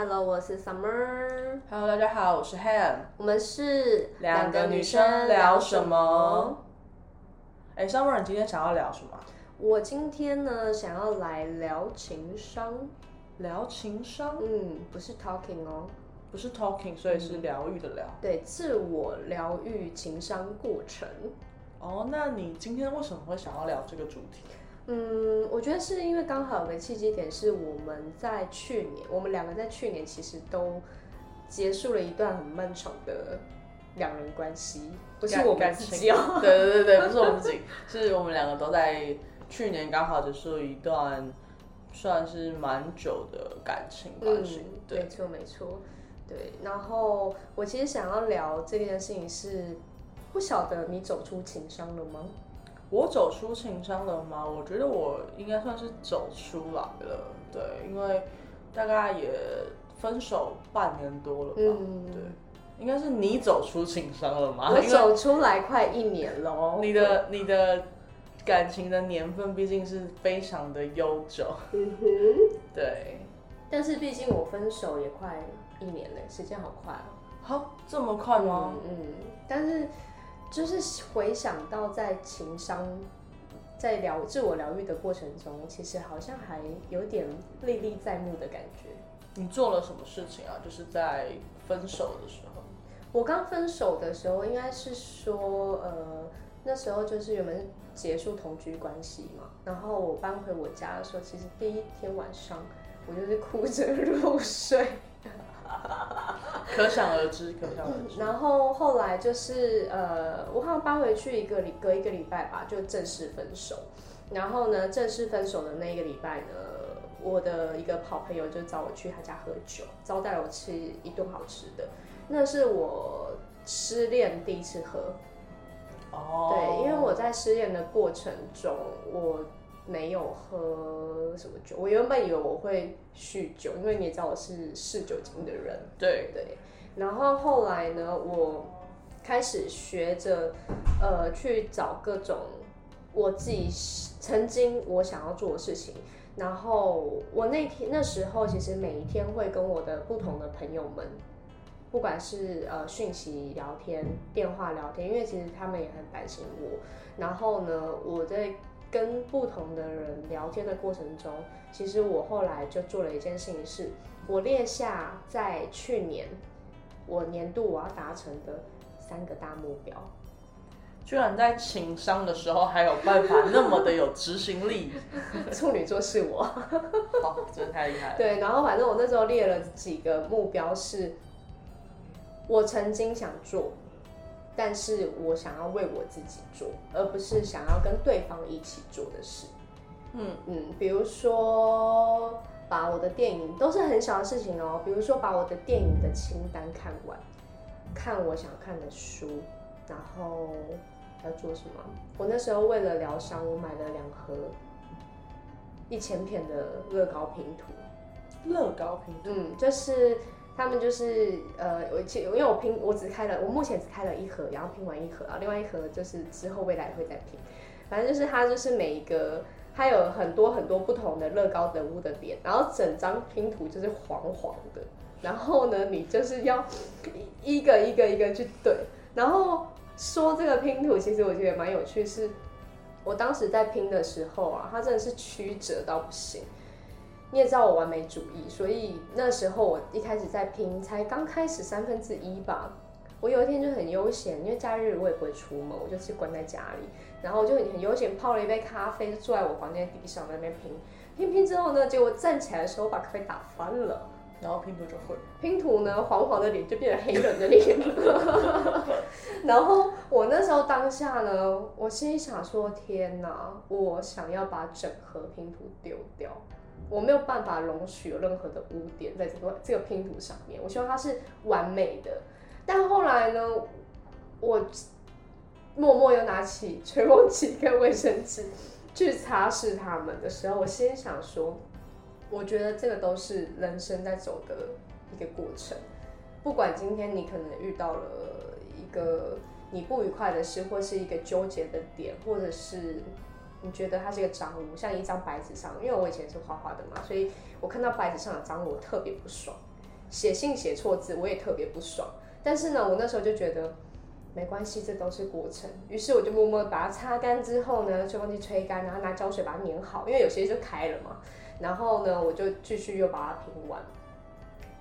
Hello，我是 Summer。Hello，大家好，我是 Han。我们是两个女生聊什么？哎，Summer，你今天想要聊什么？我今天呢，想要来聊情商。聊情商，嗯，不是 talking 哦，不是 talking，所以是疗愈的疗。对，自我疗愈情商过程。哦，那你今天为什么会想要聊这个主题？嗯，我觉得是因为刚好有个契机点，是我们在去年，我们两个在去年其实都结束了一段很漫长的两人关系，不是我们感自己哦。对对对对，不是我们自己，是我们两个都在去年刚好结束了一段算是蛮久的感情关系。嗯，对，没错没错，对。然后我其实想要聊这件事情是，不晓得你走出情伤了吗？我走出情商了吗？我觉得我应该算是走出来了，对，因为大概也分手半年多了吧，嗯对，应该是你走出情商了吗？我走出来快一年了哦。你的你的感情的年份毕竟是非常的悠久，嗯哼。对，但是毕竟我分手也快一年了，时间好快哦。好这么快吗？嗯，嗯但是就是回想到在情商。在疗自我疗愈的过程中，其实好像还有点历历在目的感觉。你做了什么事情啊？就是在分手的时候，我刚分手的时候，应该是说，呃，那时候就是原本结束同居关系嘛，然后我搬回我家的时候，其实第一天晚上我就是哭着入睡，可想而知，可想而知。然后后来就是呃，我好像搬回去一个礼隔一个礼拜吧，就正式分手。然后呢，正式分手的那一个礼拜呢，我的一个好朋友就找我去他家喝酒，招待了我吃一顿好吃的。那是我失恋第一次喝，哦，对，因为我在失恋的过程中，我没有喝什么酒。我原本以为我会酗酒，因为你也知道我是嗜酒精的人。对对，然后后来呢，我开始学着呃去找各种我自己曾经我想要做的事情。然后我那天那时候其实每一天会跟我的不同的朋友们，不管是呃讯息聊天、电话聊天，因为其实他们也很担心我。然后呢，我在跟不同的人聊天的过程中，其实我后来就做了一件事情是，我列下在去年我年度我要达成的三个大目标。居然在情商的时候还有办法那么的有执行力，处女座是我。好，真的太厉害了。对，然后反正我那时候列了几个目标是，我曾经想做，但是我想要为我自己做，而不是想要跟对方一起做的事。嗯嗯，比如说把我的电影都是很小的事情哦，比如说把我的电影的清单看完，看我想看的书，然后要做什么？我那时候为了疗伤，我买了两盒一千片的乐高拼图。乐高拼图，嗯，就是他们就是呃，我其因为我拼我只开了，我目前只开了一盒，然后拼完一盒，然后另外一盒就是之后未来会再拼。反正就是它就是每一个，它有很多很多不同的乐高人物的脸，然后整张拼图就是黄黄的，然后呢，你就是要一个一个一个去对，然后说这个拼图，其实我觉得蛮有趣，是我当时在拼的时候啊，它真的是曲折到不行。你也知道我完美主义，所以那时候我一开始在拼，才刚开始三分之一吧。我有一天就很悠闲，因为假日我也不会出门，我就是关在家里，然后我就很很悠闲泡了一杯咖啡，就坐在我房间地上在那边拼。拼拼之后呢，结果站起来的时候把咖啡打翻了，然后拼图就会。拼图呢黄黄的脸就变成黑人的脸。然后我那时候当下呢，我心里想说：天哪，我想要把整盒拼图丢掉。我没有办法容许有任何的污点在这个这个拼图上面，我希望它是完美的。但后来呢，我默默又拿起吹风机跟卫生纸去擦拭它们的时候，我心想说，我觉得这个都是人生在走的一个过程。不管今天你可能遇到了一个你不愉快的事，或是一个纠结的点，或者是你觉得它是一个脏污，像一张白纸上，因为我以前是画画的嘛，所以我看到白纸上的脏污，我特别不爽。写信写错字，我也特别不爽。但是呢，我那时候就觉得没关系，这都是过程。于是我就默默把它擦干之后呢，吹风机吹干，然后拿胶水把它粘好，因为有些就开了嘛。然后呢，我就继续又把它拼完。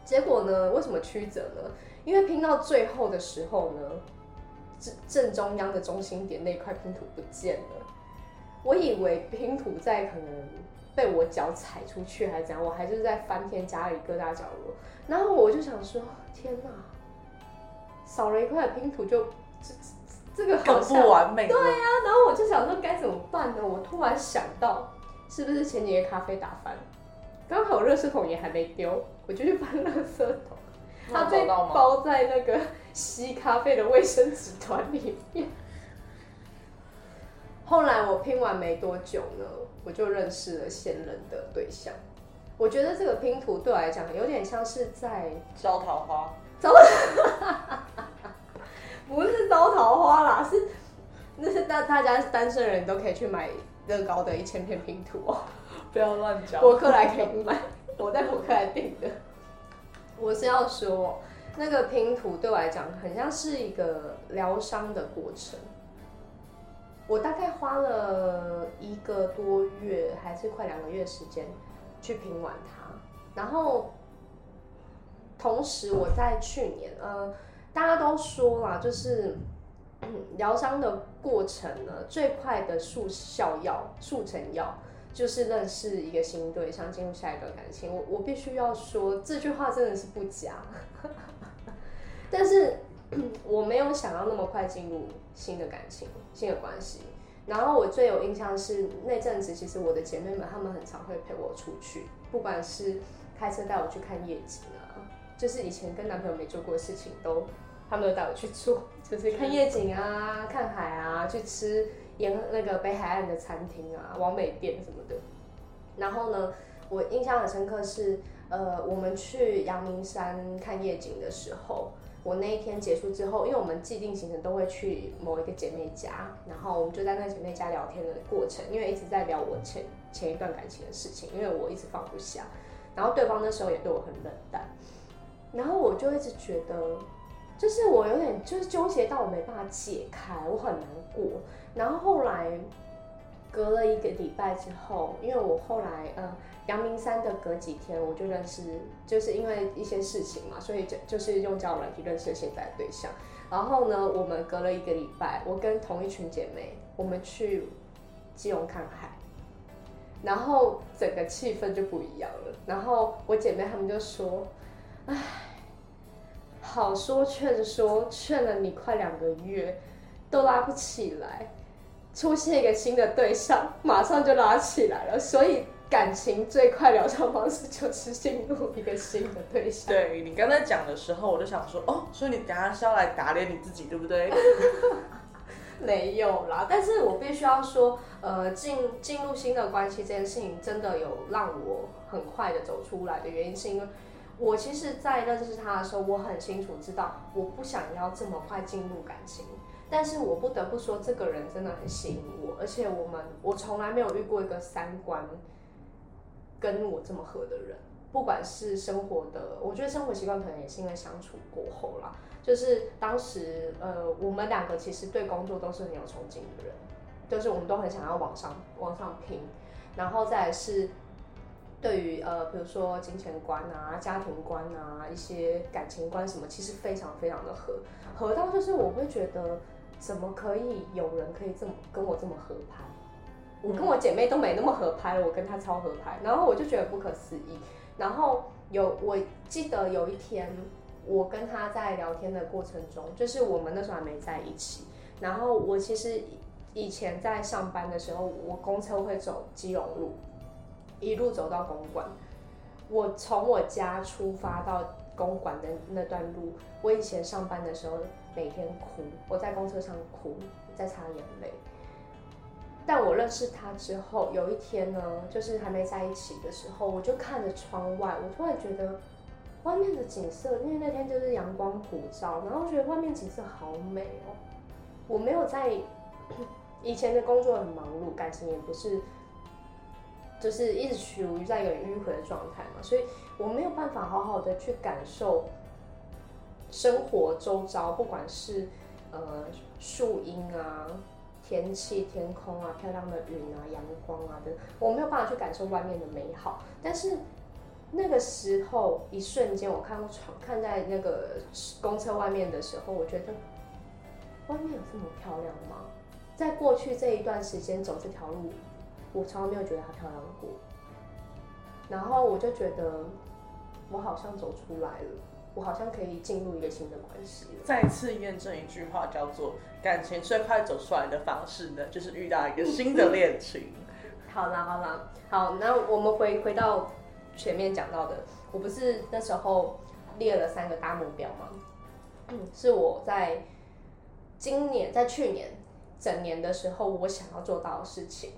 结果呢，为什么曲折呢？因为拼到最后的时候呢，正正中央的中心点那块拼图不见了。我以为拼图在可能被我脚踩出去还是怎样，我还是在翻天家里各大角落。然后我就想说，天哪，少了一块拼图就这这个好像不完美。对呀，然后我就想说该怎么办呢？我突然想到，是不是前几天咖啡打翻，刚好热水桶也还没丢，我就去翻垃圾桶，它被包在那个 吸咖啡的卫生纸团里面。后来我拼完没多久呢，我就认识了现任的对象。我觉得这个拼图对我来讲有点像是在招桃花，招，不是招桃花啦，是那是大大家单身人都可以去买乐高的一千片拼图哦，不要乱讲。博客来可以买，我在博客来订的。我是要说，那个拼图对我来讲很像是一个疗伤的过程。我大概花了一个多月，还是快两个月时间去拼完它。然后，同时我在去年，呃，大家都说啦，就是疗伤的过程呢，最快的速效药、速成药，就是认识一个新对象，进入下一段感情。我我必须要说，这句话真的是不假。但是。我没有想要那么快进入新的感情、新的关系。然后我最有印象是那阵子，其实我的姐妹们她们很常会陪我出去，不管是开车带我去看夜景啊，就是以前跟男朋友没做过的事情，都他们都带我去做，就是看夜景啊、看海啊、去吃沿那个北海岸的餐厅啊、往美店什么的。然后呢，我印象很深刻是，呃，我们去阳明山看夜景的时候。我那一天结束之后，因为我们既定行程都会去某一个姐妹家，然后我们就在那姐妹家聊天的过程，因为一直在聊我前前一段感情的事情，因为我一直放不下，然后对方那时候也对我很冷淡，然后我就一直觉得，就是我有点就是纠结到我没办法解开，我很难过，然后后来。隔了一个礼拜之后，因为我后来呃，阳明山的隔几天我就认识，就是因为一些事情嘛，所以就就是用交友软去认识现在的对象。然后呢，我们隔了一个礼拜，我跟同一群姐妹，我们去基隆看海，然后整个气氛就不一样了。然后我姐妹她们就说：“唉，好说劝说，劝了你快两个月，都拉不起来。”出现一个新的对象，马上就拉起来了。所以感情最快疗伤方式就是进入一个新的对象。对你刚才讲的时候，我就想说，哦，所以你等下是要来打脸你自己，对不对？没有啦，但是我必须要说，呃，进进入新的关系这件事情，真的有让我很快的走出来的原因，是因为我其实，在认识他的时候，我很清楚知道，我不想要这么快进入感情。但是我不得不说，这个人真的很吸引我，而且我们我从来没有遇过一个三观跟我这么合的人，不管是生活的，我觉得生活习惯可能也是因为相处过后啦，就是当时呃，我们两个其实对工作都是很有憧憬的人，就是我们都很想要往上往上拼，然后再是对于呃，比如说金钱观啊、家庭观啊、一些感情观什么，其实非常非常的合，合到就是我会觉得。怎么可以有人可以这么跟我这么合拍？我跟我姐妹都没那么合拍，我跟她超合拍，然后我就觉得不可思议。然后有我记得有一天，我跟她在聊天的过程中，就是我们那时候还没在一起。然后我其实以前在上班的时候，我公车会走基隆路，一路走到公馆。我从我家出发到公馆的那段路，我以前上班的时候。每天哭，我在公车上哭，在擦眼泪。但我认识他之后，有一天呢，就是还没在一起的时候，我就看着窗外，我突然觉得外面的景色，因为那天就是阳光普照，然后觉得外面景色好美哦。我没有在以前的工作很忙碌，感情也不是，就是一直处于在一个迂回的状态嘛，所以我没有办法好好的去感受生活周遭，不管是呃树荫啊、天气、天空啊、漂亮的云啊、阳光啊等，我没有办法去感受外面的美好。但是那个时候，一瞬间我看到窗，看在那个公车外面的时候，我觉得外面有这么漂亮吗？在过去这一段时间走这条路，我从来没有觉得它漂亮过。然后我就觉得，我好像走出来了，我好像可以进入一个新的关系了。再次验证一句话，叫做感情最快走出来的方式呢，就是遇到一个新的恋情。好啦好啦，好，那我们回回到前面讲到的，我不是那时候列了三个大目标吗？嗯，是我在今年，在去年整年的时候，我想要做到的事情。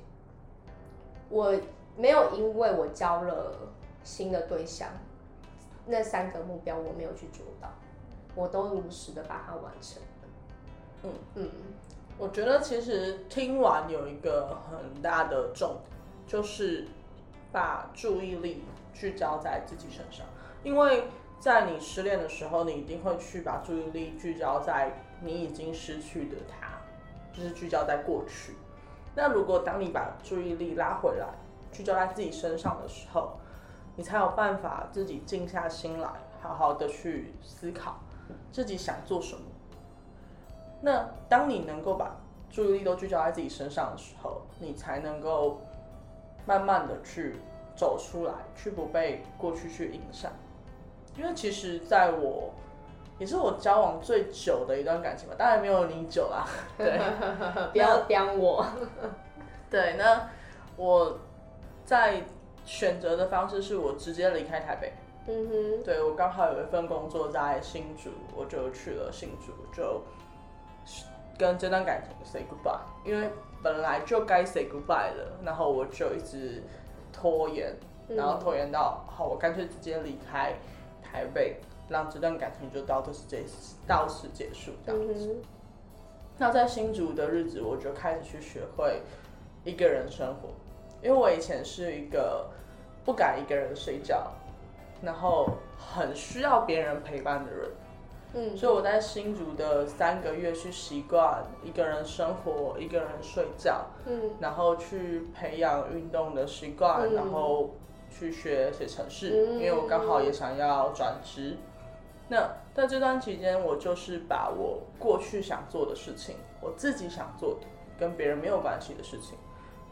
我没有因为我交了新的对象，那三个目标我没有去做到，我都如实的把它完成。嗯嗯，我觉得其实听完有一个很大的重，就是把注意力聚焦在自己身上，因为在你失恋的时候，你一定会去把注意力聚焦在你已经失去的他，就是聚焦在过去。那如果当你把注意力拉回来，聚焦在自己身上的时候，你才有办法自己静下心来，好好的去思考自己想做什么。那当你能够把注意力都聚焦在自己身上的时候，你才能够慢慢的去走出来，去不被过去去影响。因为其实在我也是我交往最久的一段感情吧，当然没有你久啦。对，不要刁我。对，那我在选择的方式是我直接离开台北。嗯哼，对我刚好有一份工作在新竹，我就去了新竹，就跟这段感情 say goodbye。因为本来就该 say goodbye 了，然后我就一直拖延，然后拖延到好，我干脆直接离开台北，让这段感情就到此结到此结束这样子。那在新竹的日子，我就开始去学会一个人生活。因为我以前是一个不敢一个人睡觉，然后很需要别人陪伴的人，嗯，所以我在新竹的三个月去习惯一个人生活，一个人睡觉，嗯，然后去培养运动的习惯，然后去学写程式，因为我刚好也想要转职。那在这段期间，我就是把我过去想做的事情，我自己想做的，跟别人没有关系的事情，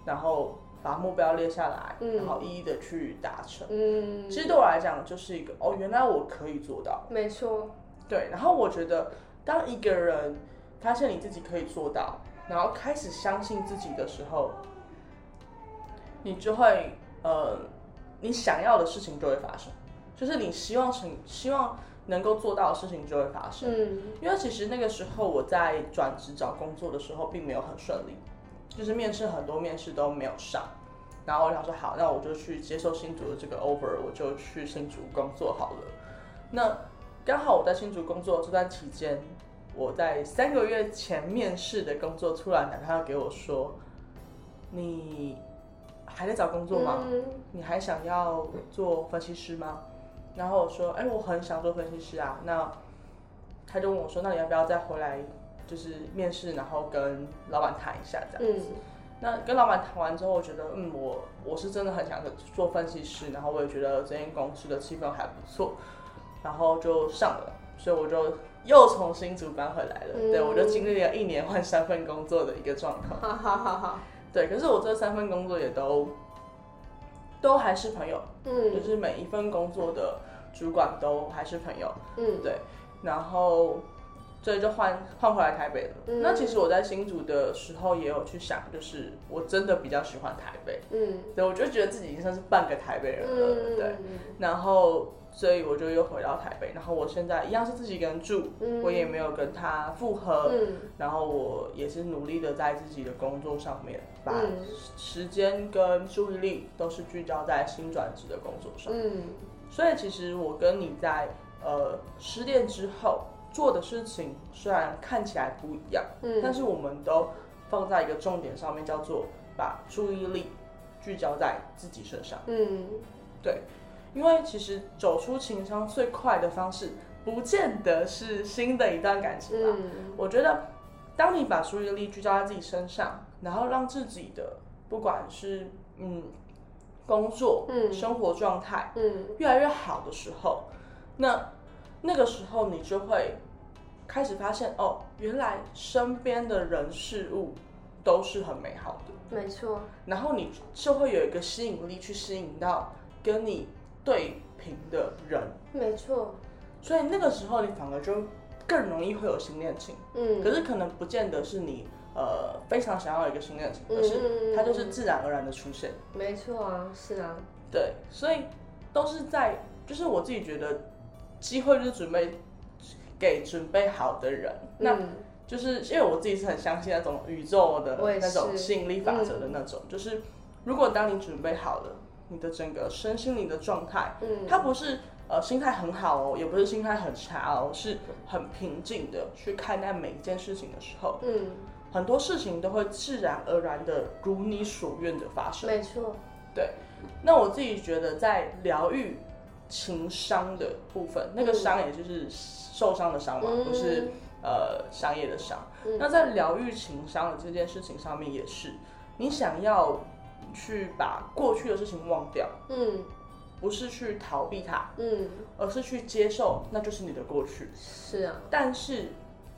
然后。把目标列下来，然后一一的去达成。嗯，其实对我来讲，就是一个哦，原来我可以做到。没错。对，然后我觉得，当一个人发现你自己可以做到，然后开始相信自己的时候，你就会呃，你想要的事情就会发生，就是你希望成希望能够做到的事情就会发生。嗯，因为其实那个时候我在转职找工作的时候，并没有很顺利。就是面试很多面试都没有上，然后我想说好，那我就去接受新竹的这个 over，我就去新竹工作好了。那刚好我在新竹工作这段期间，我在三个月前面试的工作突然打电话给我说：“你还在找工作吗？你还想要做分析师吗？”然后我说：“哎，我很想做分析师啊。”那他就问我说：“那你要不要再回来？”就是面试，然后跟老板谈一下这样子。那跟老板谈完之后，我觉得，嗯，我我是真的很想做分析师，然后我也觉得这间公司的气氛还不错，然后就上了。所以我就又从新竹搬回来了。对，我就经历了一年换三份工作的一个状况。好好好好。对，可是我这三份工作也都都还是朋友。嗯。就是每一份工作的主管都还是朋友。嗯。对，然后。所以就换换回来台北了。那其实我在新竹的时候也有去想，就是我真的比较喜欢台北。嗯，对，我就觉得自己已经算是半个台北人了。对，然后所以我就又回到台北。然后我现在一样是自己一个人住，我也没有跟他复合。嗯，然后我也是努力的在自己的工作上面，把时间跟注意力都是聚焦在新转职的工作上。嗯，所以其实我跟你在呃失恋之后。做的事情虽然看起来不一样，嗯，但是我们都放在一个重点上面，叫做把注意力聚焦在自己身上。嗯，对，因为其实走出情商最快的方式，不见得是新的一段感情吧。我觉得，当你把注意力聚焦在自己身上，然后让自己的不管是嗯工作、嗯。生活状态，嗯。越来越好的时候，那那个时候你就会开始发现，哦，原来身边的人事物都是很美好的。没错。然后你就会有一个吸引力去吸引到跟你。对平的人，没错，所以那个时候你反而就更容易会有新恋情，嗯，可是可能不见得是你呃非常想要一个新恋情，可是它就是自然而然的出现，没错啊，是啊，对，所以都是在，就是我自己觉得机会就是准备给准备好的人，那就是因为我自己是很相信那种宇宙的那种吸引力法则的那种，就是如果当你准备好了。你的整个身心灵的状态，嗯，它不是呃心态很好哦，也不是心态很差哦，是很平静的去看待每一件事情的时候，嗯，很多事情都会自然而然的如你所愿的发生。没错，对。那我自己觉得在疗愈情商的部分，那个伤也就是受伤的伤嘛，不是呃商业的伤。那在疗愈情商的这件事情上面也是，你想要。去把过去的事情忘掉，嗯，不是去逃避它，嗯，而是去接受，那就是你的过去。是啊，但是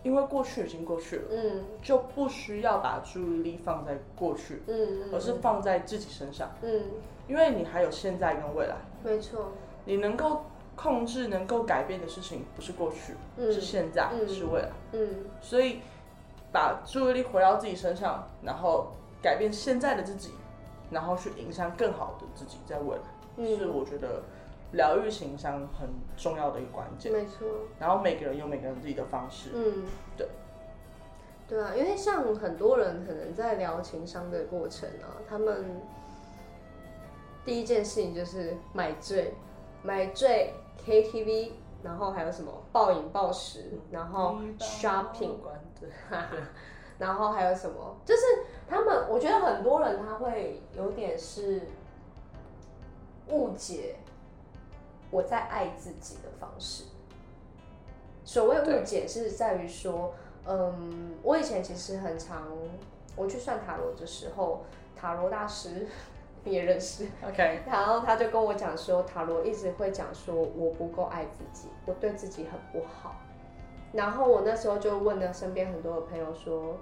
因为过去已经过去了，嗯，就不需要把注意力放在过去，嗯，而是放在自己身上，嗯，因为你还有现在跟未来。没错，你能够控制、能够改变的事情不是过去，是现在，是未来，嗯，所以把注意力回到自己身上，然后改变现在的自己。然后去影响更好的自己，在未来，是我觉得疗愈情商很重要的一个关键。没错。然后每个人有每个人自己的方式。嗯，对。对啊，因为像很多人可能在聊情商的过程啊，他们第一件事情就是买醉，买醉 KTV，然后还有什么暴饮暴食，然后 shopping，然后还有什么？就是他们，我觉得很多人他会有点是误解我在爱自己的方式。所谓误解是在于说，嗯，我以前其实很常我去算塔罗的时候，塔罗大师你也认识，OK，然后他就跟我讲说，塔罗一直会讲说我不够爱自己，我对自己很不好。然后我那时候就问了身边很多的朋友说，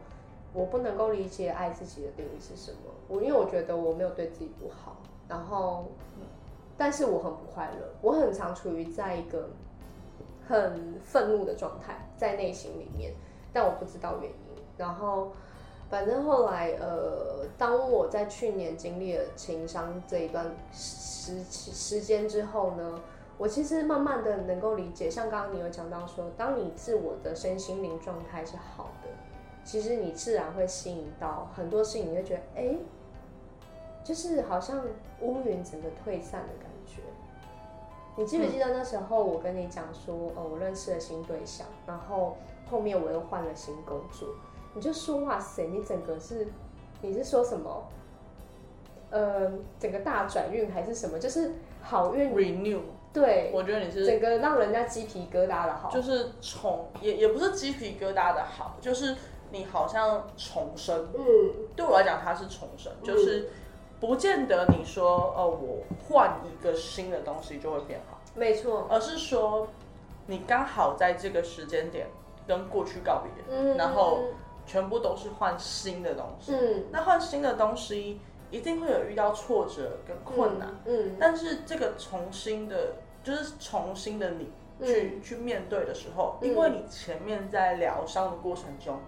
我不能够理解爱自己的定义是什么。我因为我觉得我没有对自己不好，然后，但是我很不快乐，我很常处于在一个很愤怒的状态在内心里面，但我不知道原因。然后，反正后来呃，当我在去年经历了情伤这一段时时间之后呢。我其实慢慢的能够理解，像刚刚你有讲到说，当你自我的身心灵状态是好的，其实你自然会吸引到很多事情，你会觉得，哎，就是好像乌云整个退散的感觉。你记不记得那时候我跟你讲说，呃，我认识了新对象，然后后面我又换了新工作，你就说，哇塞，你整个是，你是说什么？呃，整个大转运还是什么？就是好运 renew。对，我觉得你是整个让人家鸡皮疙瘩的好，就是重也也不是鸡皮疙瘩的好，就是你好像重生。嗯，对我来讲，它是重生，就是不见得你说哦，我换一个新的东西就会变好，没错，而是说你刚好在这个时间点跟过去告别，嗯，然后全部都是换新的东西。嗯，那换新的东西一定会有遇到挫折跟困难，嗯，但是这个重新的。就是重新的你去去面对的时候，因为你前面在疗伤的过程中，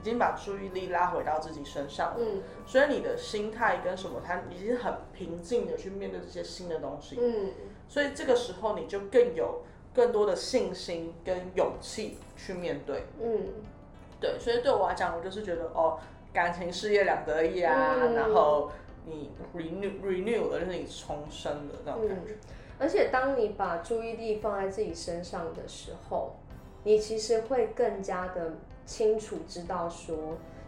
已经把注意力拉回到自己身上了，所以你的心态跟什么，他已经很平静的去面对这些新的东西，嗯，所以这个时候你就更有更多的信心跟勇气去面对，嗯，对，所以对我来讲，我就是觉得哦，感情事业两得意啊，然后你 renew renew 就是你重生的那种感觉。而且，当你把注意力放在自己身上的时候，你其实会更加的清楚知道说，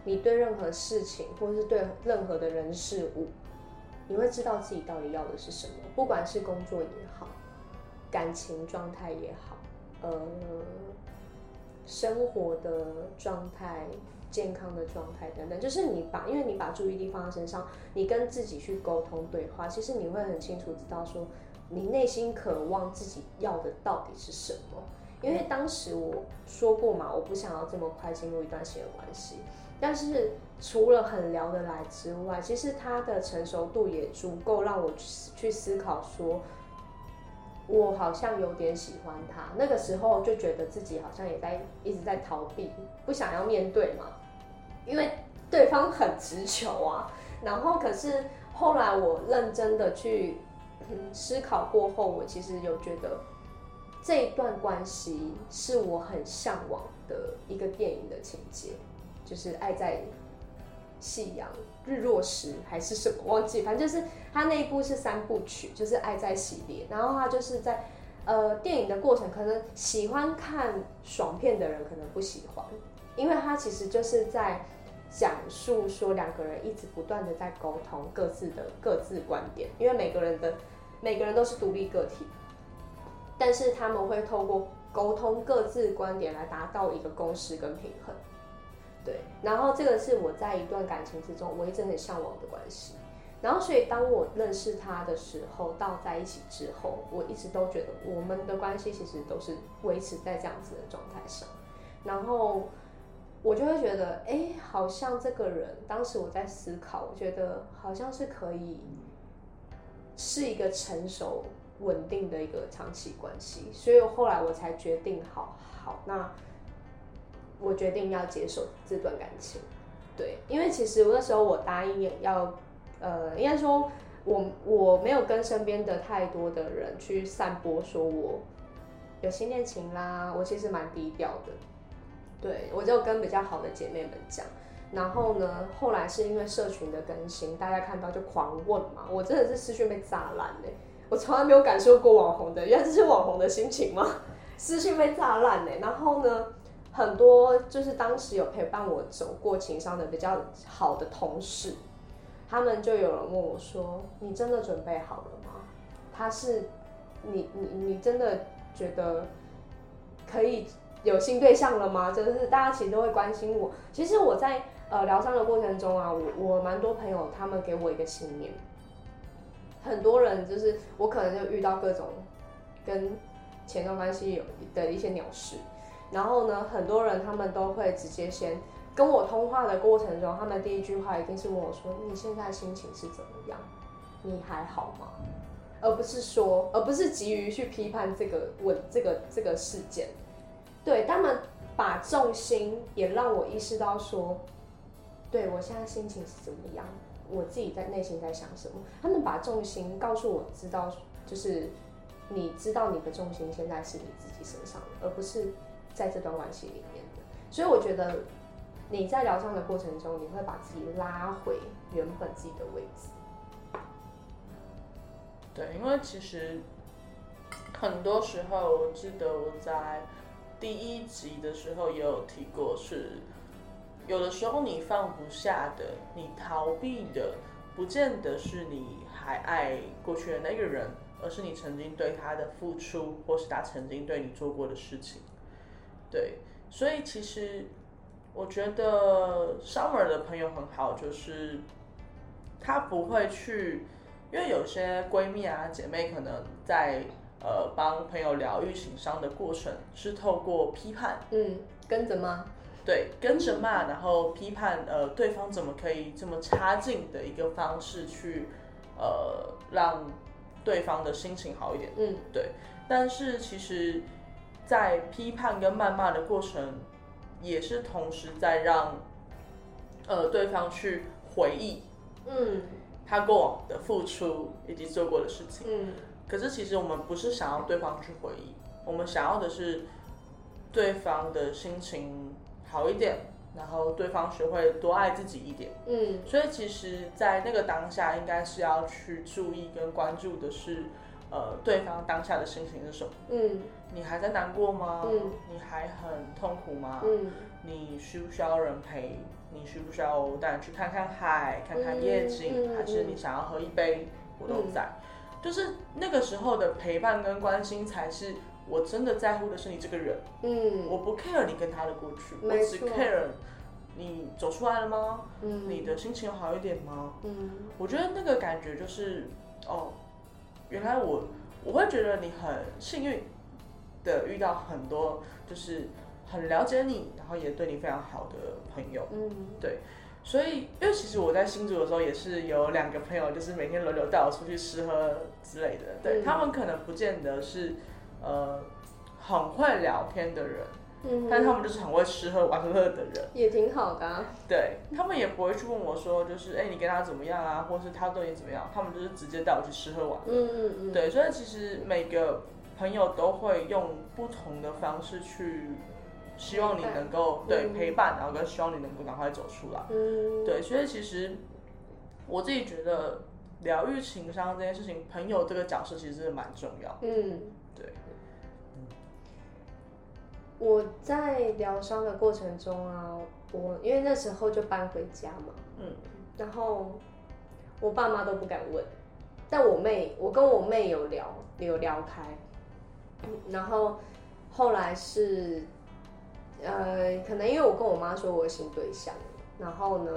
你对任何事情，或者是对任何的人事物，你会知道自己到底要的是什么。不管是工作也好，感情状态也好，呃，生活的状态、健康的状态等等，就是你把，因为你把注意力放在身上，你跟自己去沟通对话，其实你会很清楚知道说，你内心渴望自己要的到底是什么。因为当时我说过嘛，我不想要这么快进入一段新的关系。但是除了很聊得来之外，其实他的成熟度也足够让我去思考，说我好像有点喜欢他。那个时候就觉得自己好像也在一直在逃避，不想要面对嘛，因为对方很直球啊。然后可是后来我认真的去思考过后，我其实有觉得。这一段关系是我很向往的一个电影的情节，就是《爱在夕阳日落时》还是什么忘记，反正就是他那一部是三部曲，就是《爱在》系列。然后他就是在呃电影的过程，可能喜欢看爽片的人可能不喜欢，因为他其实就是在讲述说两个人一直不断的在沟通各自的各自观点，因为每个人的每个人都是独立个体。但是他们会透过沟通各自观点来达到一个共识跟平衡，对。然后这个是我在一段感情之中我一直很向往的关系。然后所以当我认识他的时候，到在一起之后，我一直都觉得我们的关系其实都是维持在这样子的状态上。然后我就会觉得，哎，好像这个人，当时我在思考，我觉得好像是可以是一个成熟。稳定的一个长期关系，所以后来我才决定，好好，那我决定要接受这段感情。对，因为其实我那时候我答应要，呃，应该说我我没有跟身边的太多的人去散播说我有新恋情啦，我其实蛮低调的。对，我就跟比较好的姐妹们讲，然后呢，后来是因为社群的更新，大家看到就狂问嘛，我真的是私讯被炸烂嘞。我从来没有感受过网红的，原来这是网红的心情吗？私信被炸烂呢。然后呢，很多就是当时有陪伴我走过情商的比较好的同事，他们就有人问我说：“你真的准备好了吗？他是你你你真的觉得可以有新对象了吗？”就是大家其实都会关心我。其实我在呃疗伤的过程中啊，我我蛮多朋友他们给我一个信念。很多人就是我可能就遇到各种跟前段关系有的一些鸟事，然后呢，很多人他们都会直接先跟我通话的过程中，他们第一句话一定是问我说：“你现在心情是怎么样？你还好吗？”而不是说，而不是急于去批判这个问这个这个事件。对他们把重心也让我意识到说，对我现在心情是怎么样。我自己在内心在想什么？他们把重心告诉我知道，就是你知道你的重心现在是你自己身上，而不是在这段关系里面的。所以我觉得你在疗伤的过程中，你会把自己拉回原本自己的位置。对，因为其实很多时候，我记得我在第一集的时候也有提过是。有的时候你放不下的，你逃避的，不见得是你还爱过去的那个人，而是你曾经对他的付出，或是他曾经对你做过的事情。对，所以其实我觉得 Summer 的朋友很好，就是他不会去，因为有些闺蜜啊姐妹可能在呃帮朋友疗愈情伤的过程，是透过批判，嗯，跟着吗？对，跟着骂，然后批判，呃，对方怎么可以这么差劲的一个方式去，呃，让对方的心情好一点。嗯，对。但是其实，在批判跟谩骂的过程，也是同时在让，呃，对方去回忆，嗯，他过往的付出以及做过的事情。嗯。可是其实我们不是想要对方去回忆，我们想要的是对方的心情。好一点，然后对方学会多爱自己一点。嗯，所以其实，在那个当下，应该是要去注意跟关注的是，呃，对方当下的心情是什么。嗯，你还在难过吗？嗯，你还很痛苦吗？嗯，你需不需要人陪？你需不需要带你去看看海，看看夜景？还是你想要喝一杯？我都在。就是那个时候的陪伴跟关心，才是我真的在乎的是你这个人。嗯，我不 care 你跟他的过去，我只 care 你走出来了吗？嗯，你的心情好一点吗？嗯，我觉得那个感觉就是，哦，原来我我会觉得你很幸运的遇到很多就是很了解你，然后也对你非常好的朋友。嗯，对。所以，因为其实我在新竹的时候也是有两个朋友，就是每天轮流带我出去吃喝之类的。对他们可能不见得是呃很会聊天的人，嗯，但他们就是很会吃喝玩乐的人，也挺好的。对他们也不会去问我说，就是哎，你跟他怎么样啊，或是他对你怎么样？他们就是直接带我去吃喝玩乐。嗯嗯嗯。对，所以其实每个朋友都会用不同的方式去。希望你能够对陪伴，然后跟希望你能够赶快走出来。嗯，对，所以其实我自己觉得疗愈情商这件事情，朋友这个角色其实是蛮重要。嗯，对。我在疗伤的过程中啊，我因为那时候就搬回家嘛，嗯，然后我爸妈都不敢问，但我妹，我跟我妹有聊，有聊开，然后后来是。呃，可能因为我跟我妈说我有新对象，然后呢，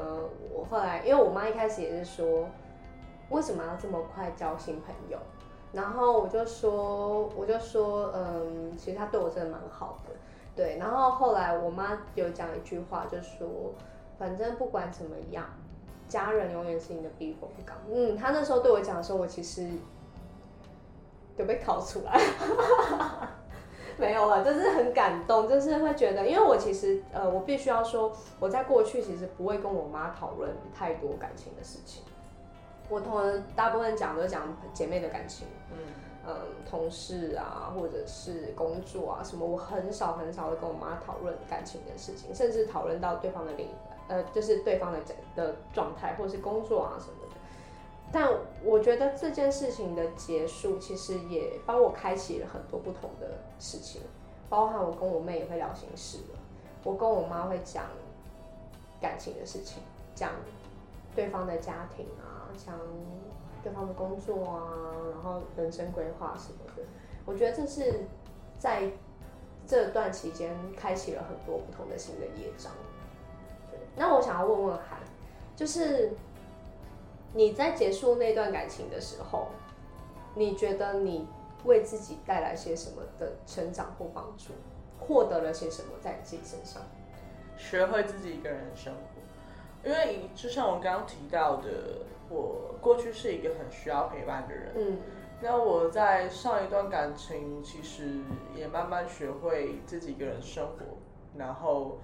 我后来因为我妈一开始也是说，为什么要这么快交新朋友？然后我就说，我就说，嗯，其实他对我真的蛮好的，对。然后后来我妈有讲一句话，就说，反正不管怎么样，家人永远是你的避风港。嗯，他那时候对我讲的时候，我其实有被考出来。没有了，就是很感动，就是会觉得，因为我其实，呃，我必须要说，我在过去其实不会跟我妈讨论太多感情的事情，我同大部分讲都讲姐妹的感情，嗯嗯，同事啊，或者是工作啊什么，我很少很少会跟我妈讨论感情的事情，甚至讨论到对方的另，呃，就是对方的的状态，或者是工作啊什么。但我觉得这件事情的结束，其实也帮我开启了很多不同的事情，包含我跟我妹也会聊心事了，我跟我妈会讲感情的事情，讲对方的家庭啊，讲对方的工作啊，然后人生规划什么的。我觉得这是在这段期间开启了很多不同的新的业障。那我想要问问韩，就是。你在结束那段感情的时候，你觉得你为自己带来些什么的成长或帮助，获得了些什么在自己身上？学会自己一个人生活，因为就像我刚刚提到的，我过去是一个很需要陪伴的人。嗯，那我在上一段感情其实也慢慢学会自己一个人生活，然后。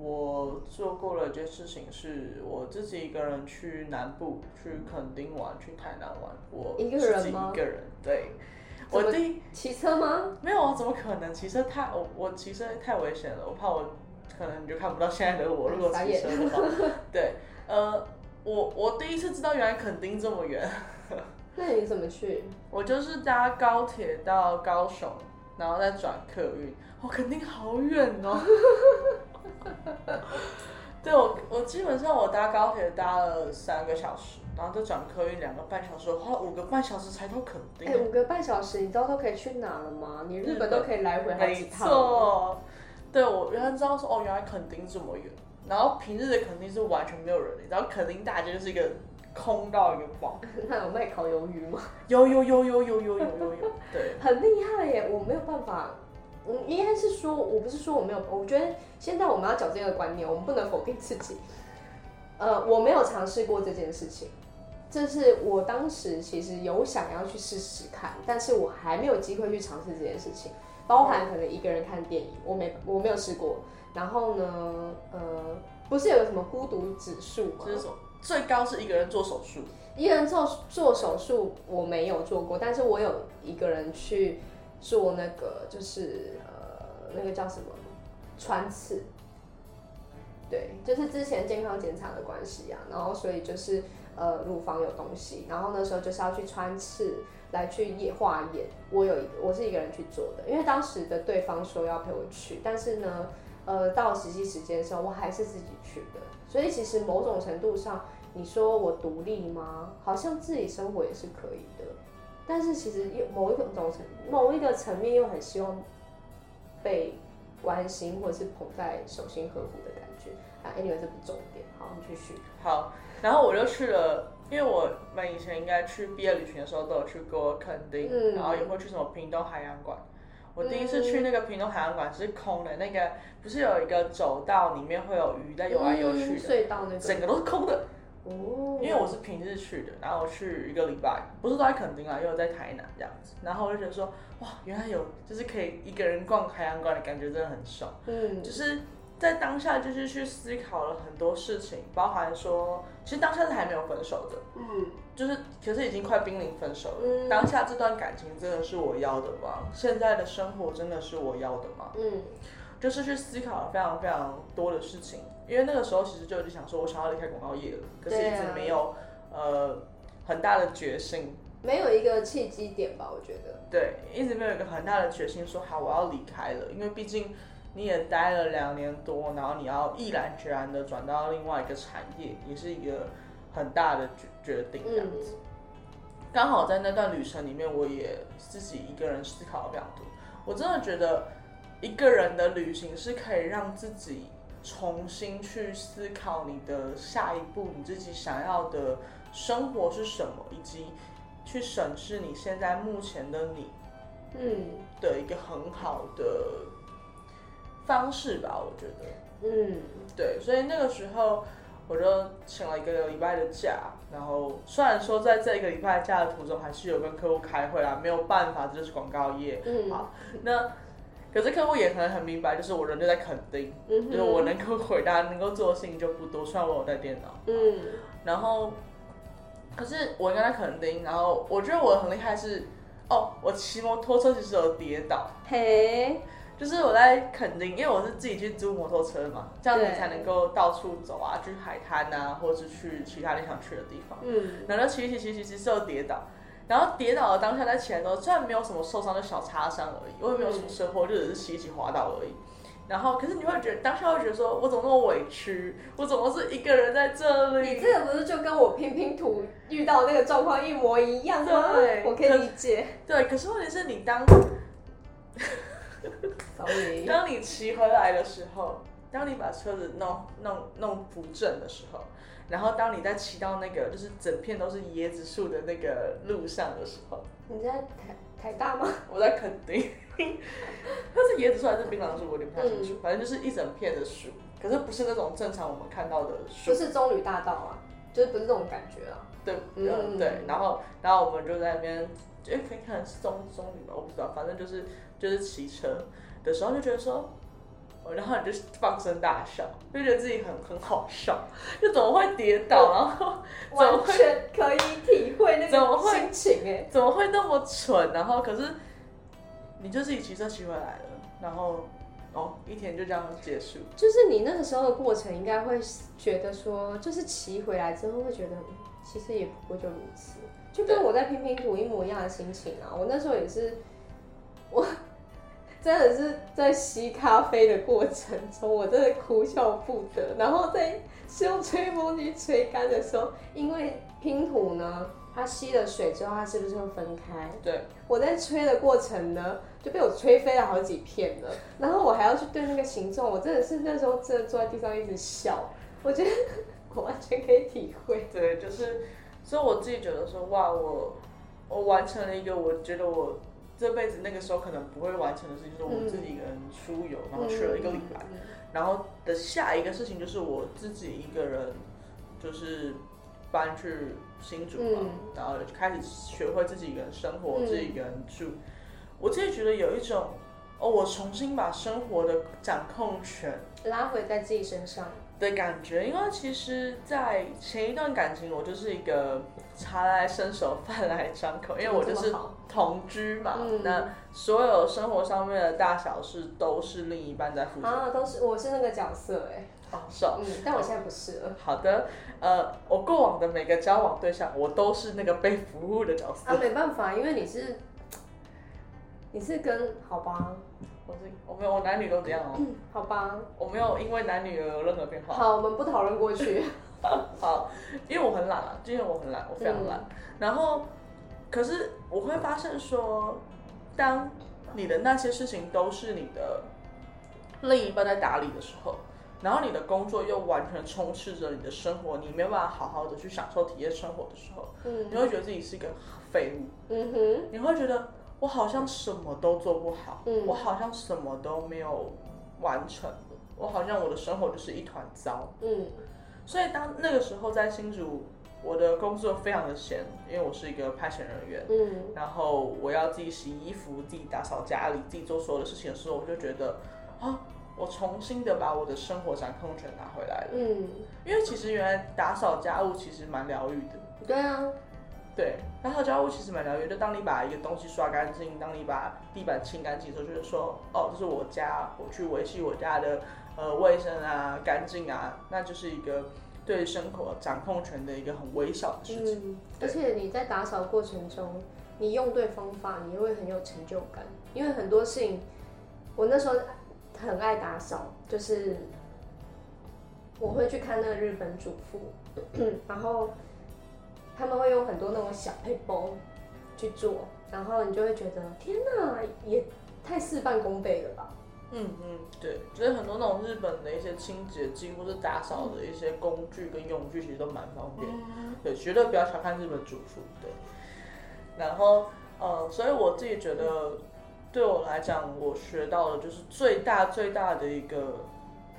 我做过了一件事情，是我自己一个人去南部，去垦丁玩，去台南玩。我一个人吗？一个人，对。我第骑车吗？没有啊，怎么可能？骑车太我我骑车太危险了，我怕我可能你就看不到现在的我。如果骑车的话，对，呃，我我第一次知道原来垦丁这么远。那你怎么去？我就是搭高铁到高雄，然后再转客运。哦垦丁好远哦。对我，我基本上我搭高铁搭了三个小时，然后再转客运两个半小时，花了五个半小时才到垦丁。哎，五个半小时，你知道都可以去哪了吗？你日本都可以来回好几趟。没错，对我原来知道说哦，原来垦丁这么远，然后平日的垦丁是完全没有人的，然后垦丁大街就是一个空到一个爆。那有卖烤鱿鱼吗？有有有有有有有有有，对，很厉害耶，我没有办法。嗯，应该是说，我不是说我没有，我觉得现在我们要矫正一个观念，我们不能否定自己。呃，我没有尝试过这件事情，这是我当时其实有想要去试试看，但是我还没有机会去尝试这件事情。包含可能一个人看电影，我没我没有试过。然后呢，呃，不是有个什么孤独指数吗？就是说最高是一个人做手术，一个人做做手术我没有做过，但是我有一个人去。做那个就是呃那个叫什么穿刺，对，就是之前健康检查的关系啊，然后所以就是呃乳房有东西，然后那时候就是要去穿刺来去液化验，我有一我是一个人去做的，因为当时的对方说要陪我去，但是呢呃到实际时间的时候我还是自己去的，所以其实某种程度上你说我独立吗？好像自己生活也是可以。但是其实又某一种层某一个层面又很希望被关心或者是捧在手心呵护的感觉。啊，anyway 这不重点，好，你继续。好，然后我就去了，因为我们以前应该去毕业旅行的时候都有去过垦丁，然后也会去什么屏东海洋馆。我第一次去那个屏东海洋馆是空的，那个不是有一个走道，里面会有鱼在游来游去的，隧道那个，整个都是空的。哦。因为我是平日去的，然后去一个礼拜，不是都在垦丁啊，又在台南这样子，然后我就觉得说，哇，原来有就是可以一个人逛海洋馆的感觉，真的很爽。嗯。就是。在当下就是去思考了很多事情，包含说，其实当下是还没有分手的，嗯，就是可是已经快濒临分手了。当下这段感情真的是我要的吗？现在的生活真的是我要的吗？嗯，就是去思考了非常非常多的事情，因为那个时候其实就已经想说，我想要离开广告业了，可是一直没有呃很大的决心，没有一个契机点吧？我觉得，对，一直没有一个很大的决心说好我要离开了，因为毕竟。你也待了两年多，然后你要毅然决然的转到另外一个产业，也是一个很大的决决定这样子。刚好在那段旅程里面，我也自己一个人思考了非常多。我真的觉得一个人的旅行是可以让自己重新去思考你的下一步，你自己想要的生活是什么，以及去审视你现在目前的你，嗯，的一个很好的。方式吧，我觉得，嗯，对，所以那个时候我就请了一个礼拜的假，然后虽然说在这一个礼拜假的途中，还是有跟客户开会啦，没有办法，这就是广告业，嗯，好，那可是客户也可能很明白，就是我人就在垦丁，嗯，就是我能够回答、能够做的事情就不多，虽然我有带电脑，嗯，然后可是我跟他垦丁，然后我觉得我很厉害是，哦，我骑摩托车其实有跌倒，嘿。就是我在垦丁，因为我是自己去租摩托车嘛，这样子才能够到处走啊，去海滩啊，或者是去其他你想去的地方。嗯，然后骑骑骑骑骑，是有跌倒，然后跌倒了当下在起来的时候，虽然没有什么受伤，的小擦伤而已，我也没有什么车祸，就只是骑一骑滑倒而已。然后，可是你会觉得当下会觉得说，我怎么那么委屈？我怎么是一个人在这里？你这个不是就跟我拼拼图遇到那个状况一模一样吗？对，我可以理解。对，可是问题是你当。当你骑回来的时候，当你把车子弄弄弄扶正的时候，然后当你在骑到那个就是整片都是椰子树的那个路上的时候，你在台台大吗？我在垦丁，它是椰子树还是槟榔树？我有点不太清楚。反正就是一整片的树，可是不是那种正常我们看到的树，不是棕榈大道啊，就是不是这种感觉啊。对，嗯，对。然后，然后我们就在那边，就可以看是棕棕榈吧，我不知道，反正就是就是骑车。的时候就觉得说，然后你就放声大笑，就觉得自己很很好笑，就怎么会跌倒，然后完全可以体会那个心情哎，怎么会那么蠢？然后可是你就自己骑车骑回来了，然后哦，一天就这样结束。就是你那个时候的过程，应该会觉得说，就是骑回来之后会觉得，其实也不过就如此，就跟我在拼拼图一模一样的心情啊。我那时候也是，我。真的是在吸咖啡的过程中，我真的哭笑不得。然后在是用吹风机吹干的时候，因为拼图呢，它吸了水之后，它是不是会分开？对。我在吹的过程呢，就被我吹飞了好几片了。然后我还要去对那个形状，我真的是那时候真的坐在地上一直笑。我觉得我完全可以体会。对，就是，所以我自己觉得说，哇，我我完成了一个，我觉得我。这辈子那个时候可能不会完成的事情，就是我自己一个人出游，然后去了一个礼拜，然后的下一个事情就是我自己一个人，就是搬去新竹嘛，然后开始学会自己一个人生活，自己一个人住。我自己觉得有一种，哦，我重新把生活的掌控权拉回在自己身上。的感觉，因为其实，在前一段感情，我就是一个茶来伸手，饭来张口，因为我就是同居嘛，那所有生活上面的大小事都是另一半在负责。啊，都是我是那个角色哎，哦，是哦，嗯，但我现在不是了。好的，呃，我过往的每个交往对象，我都是那个被服务的角色。啊，没办法，因为你是，你是跟好吧。我是我没有，我男女都这样哦。好吧。我没有因为男女而有任何变化。好，我们不讨论过去。好，因为我很懒啊，因为我很懒，我非常懒。然后可是我会发现说，当你的那些事情都是你的另一半在打理的时候，然后你的工作又完全充斥着你的生活，你没有办法好好的去享受体验生活的时候，嗯，你会觉得自己是一个废物，嗯哼，你会觉得我好像什么都做不好，嗯，我好像什么都没有完成，我好像我的生活就是一团糟，嗯，所以当那个时候在新竹。我的工作非常的闲，因为我是一个派遣人员，嗯，然后我要自己洗衣服、自己打扫家里、自己做所有的事情的时候，我就觉得，啊，我重新的把我的生活掌控权拿回来了，嗯，因为其实原来打扫家务其实蛮疗愈的，对啊，对，打扫家务其实蛮疗愈，就当你把一个东西刷干净，当你把地板清干净的时候，就是说，哦，这是我家，我去维系我家的呃卫生啊、干净啊，那就是一个。对生活掌控权的一个很微小的事情，而且你在打扫过程中，你用对方法，你会很有成就感。因为很多事情，我那时候很爱打扫，就是我会去看那个日本主妇，然后他们会用很多那种小配包去做，然后你就会觉得天哪，也太事半功倍了吧。嗯嗯，对，就是很多那种日本的一些清洁剂或是打扫的一些工具跟用具，其实都蛮方便。对，绝对不要小看日本主妇。对，然后呃，所以我自己觉得，对我来讲，我学到的就是最大最大的一个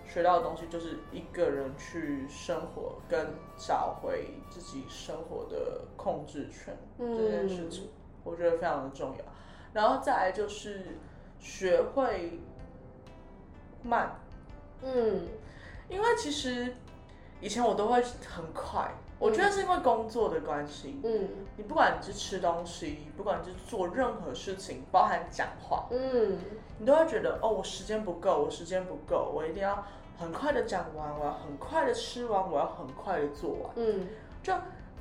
学到的东西，就是一个人去生活跟找回自己生活的控制权这件事情，我觉得非常的重要。然后再来就是学会。慢，嗯，因为其实以前我都会很快，我觉得是因为工作的关系，嗯，你不管你是吃东西，不管你是做任何事情，包含讲话，嗯，你都会觉得哦，我时间不够，我时间不够，我一定要很快的讲完，我要很快的吃完，我要很快的做完，嗯，就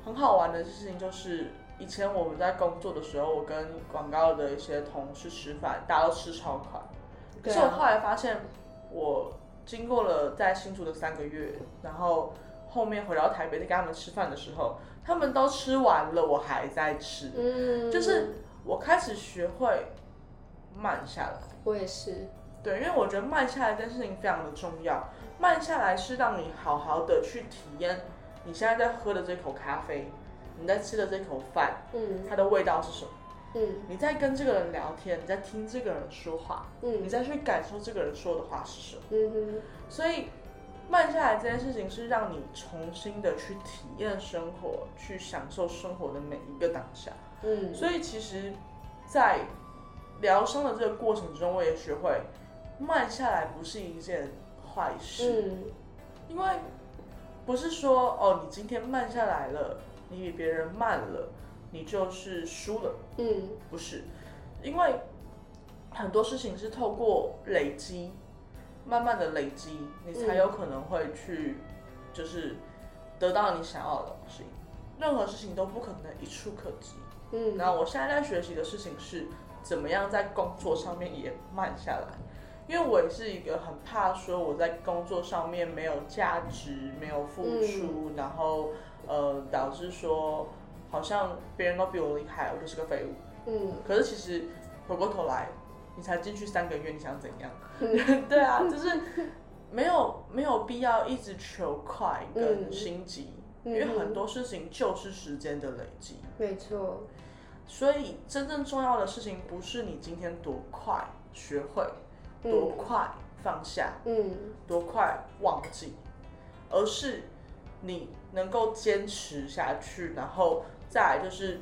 很好玩的事情就是，以前我们在工作的时候，我跟广告的一些同事吃饭，大家都吃超快，可是我后来发现。我经过了在新竹的三个月，然后后面回到台北再跟他们吃饭的时候，他们都吃完了，我还在吃。嗯，就是我开始学会慢下来。我也是。对，因为我觉得慢下来这件事情非常的重要。慢下来是让你好好的去体验你现在在喝的这口咖啡，你在吃的这口饭，嗯，它的味道是什么。嗯，你在跟这个人聊天，你在听这个人说话，嗯，你再去感受这个人说的话是什么，嗯哼。所以慢下来这件事情是让你重新的去体验生活，去享受生活的每一个当下，嗯。所以其实，在疗伤的这个过程中，我也学会慢下来不是一件坏事，嗯，因为不是说哦，你今天慢下来了，你比别人慢了。你就是输了，嗯，不是，因为很多事情是透过累积，慢慢的累积，你才有可能会去，就是得到你想要的东西。任何事情都不可能一触可及，嗯。那我现在在学习的事情是，怎么样在工作上面也慢下来，因为我也是一个很怕说我在工作上面没有价值，没有付出，然后呃导致说。好像别人都比我厉害，我就是个废物。嗯，可是其实回过头来，你才进去三个月，你想怎样？对啊，就是没有没有必要一直求快跟心急，因为很多事情就是时间的累积。没错。所以真正重要的事情不是你今天多快学会，多快放下，嗯，多快忘记，而是你能够坚持下去，然后。再来就是，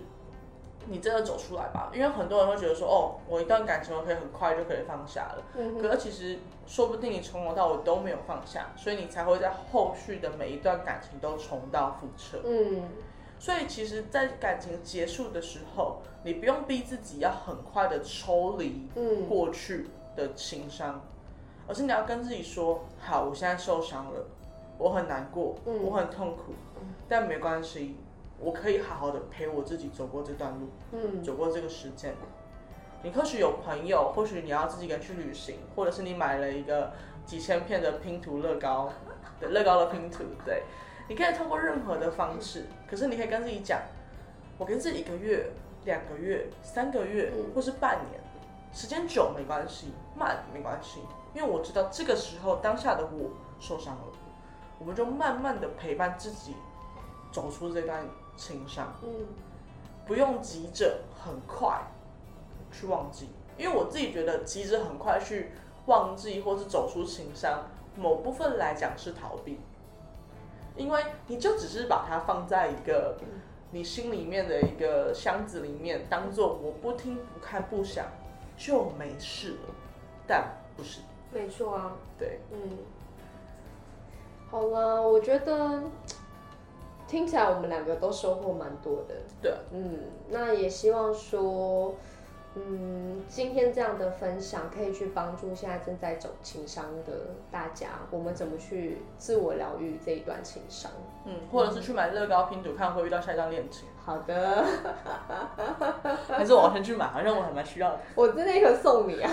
你真的走出来吧，因为很多人会觉得说，哦，我一段感情我可以很快就可以放下了。嗯。可是其实说不定你从头到尾都没有放下，所以你才会在后续的每一段感情都重蹈覆辙。嗯。所以其实，在感情结束的时候，你不用逼自己要很快的抽离过去的情商，而是你要跟自己说，好，我现在受伤了，我很难过，我很痛苦，但没关系。我可以好好的陪我自己走过这段路，嗯，走过这个时间。你或许有朋友，或许你要自己一个人去旅行，或者是你买了一个几千片的拼图乐高，对，乐高的拼图，对，你可以通过任何的方式。可是你可以跟自己讲，我跟自己一个月，两个月、三个月，或是半年，时间久没关系，慢没关系，因为我知道这个时候当下的我受伤了，我们就慢慢的陪伴自己走出这段情伤，嗯，不用急着很快去忘记，因为我自己觉得急着很快去忘记或是走出情伤，某部分来讲是逃避，因为你就只是把它放在一个。你心里面的一个箱子里面，当做我不听不看不想就没事了，但不是。没错啊。对。嗯。好了，我觉得听起来我们两个都收获蛮多的。对。嗯，那也希望说。嗯，今天这样的分享可以去帮助现在正在走情商的大家，我们怎么去自我疗愈这一段情商？嗯，或者是去买乐高拼图，看会遇到下一段恋情。好的，还是我先去买，好像我还蛮需要的。我这那个送你啊，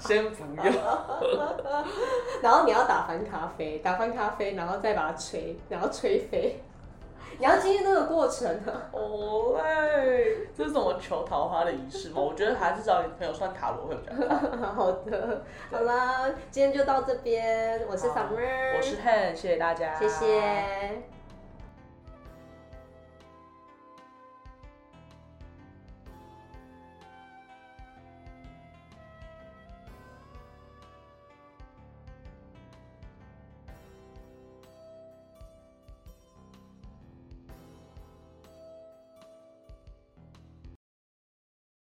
先不用。然后你要打翻咖啡，打翻咖啡，然后再把它吹，然后吹飞。你要经历那个过程啊！哦嘞，这是什么求桃花的仪式吗？我觉得还是找你朋友算塔罗会比较好。好的，好啦，今天就到这边。我是 Summer，我是 Han，谢谢大家，谢谢。